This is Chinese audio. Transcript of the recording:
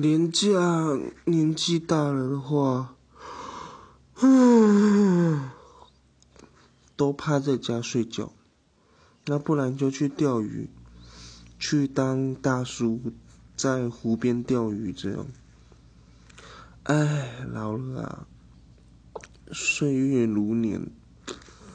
廉价年纪大了的话 都趴在家睡觉。那不然就去钓鱼去当大叔在湖边钓鱼这样。哎老了岁月如年。